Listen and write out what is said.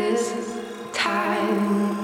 This time.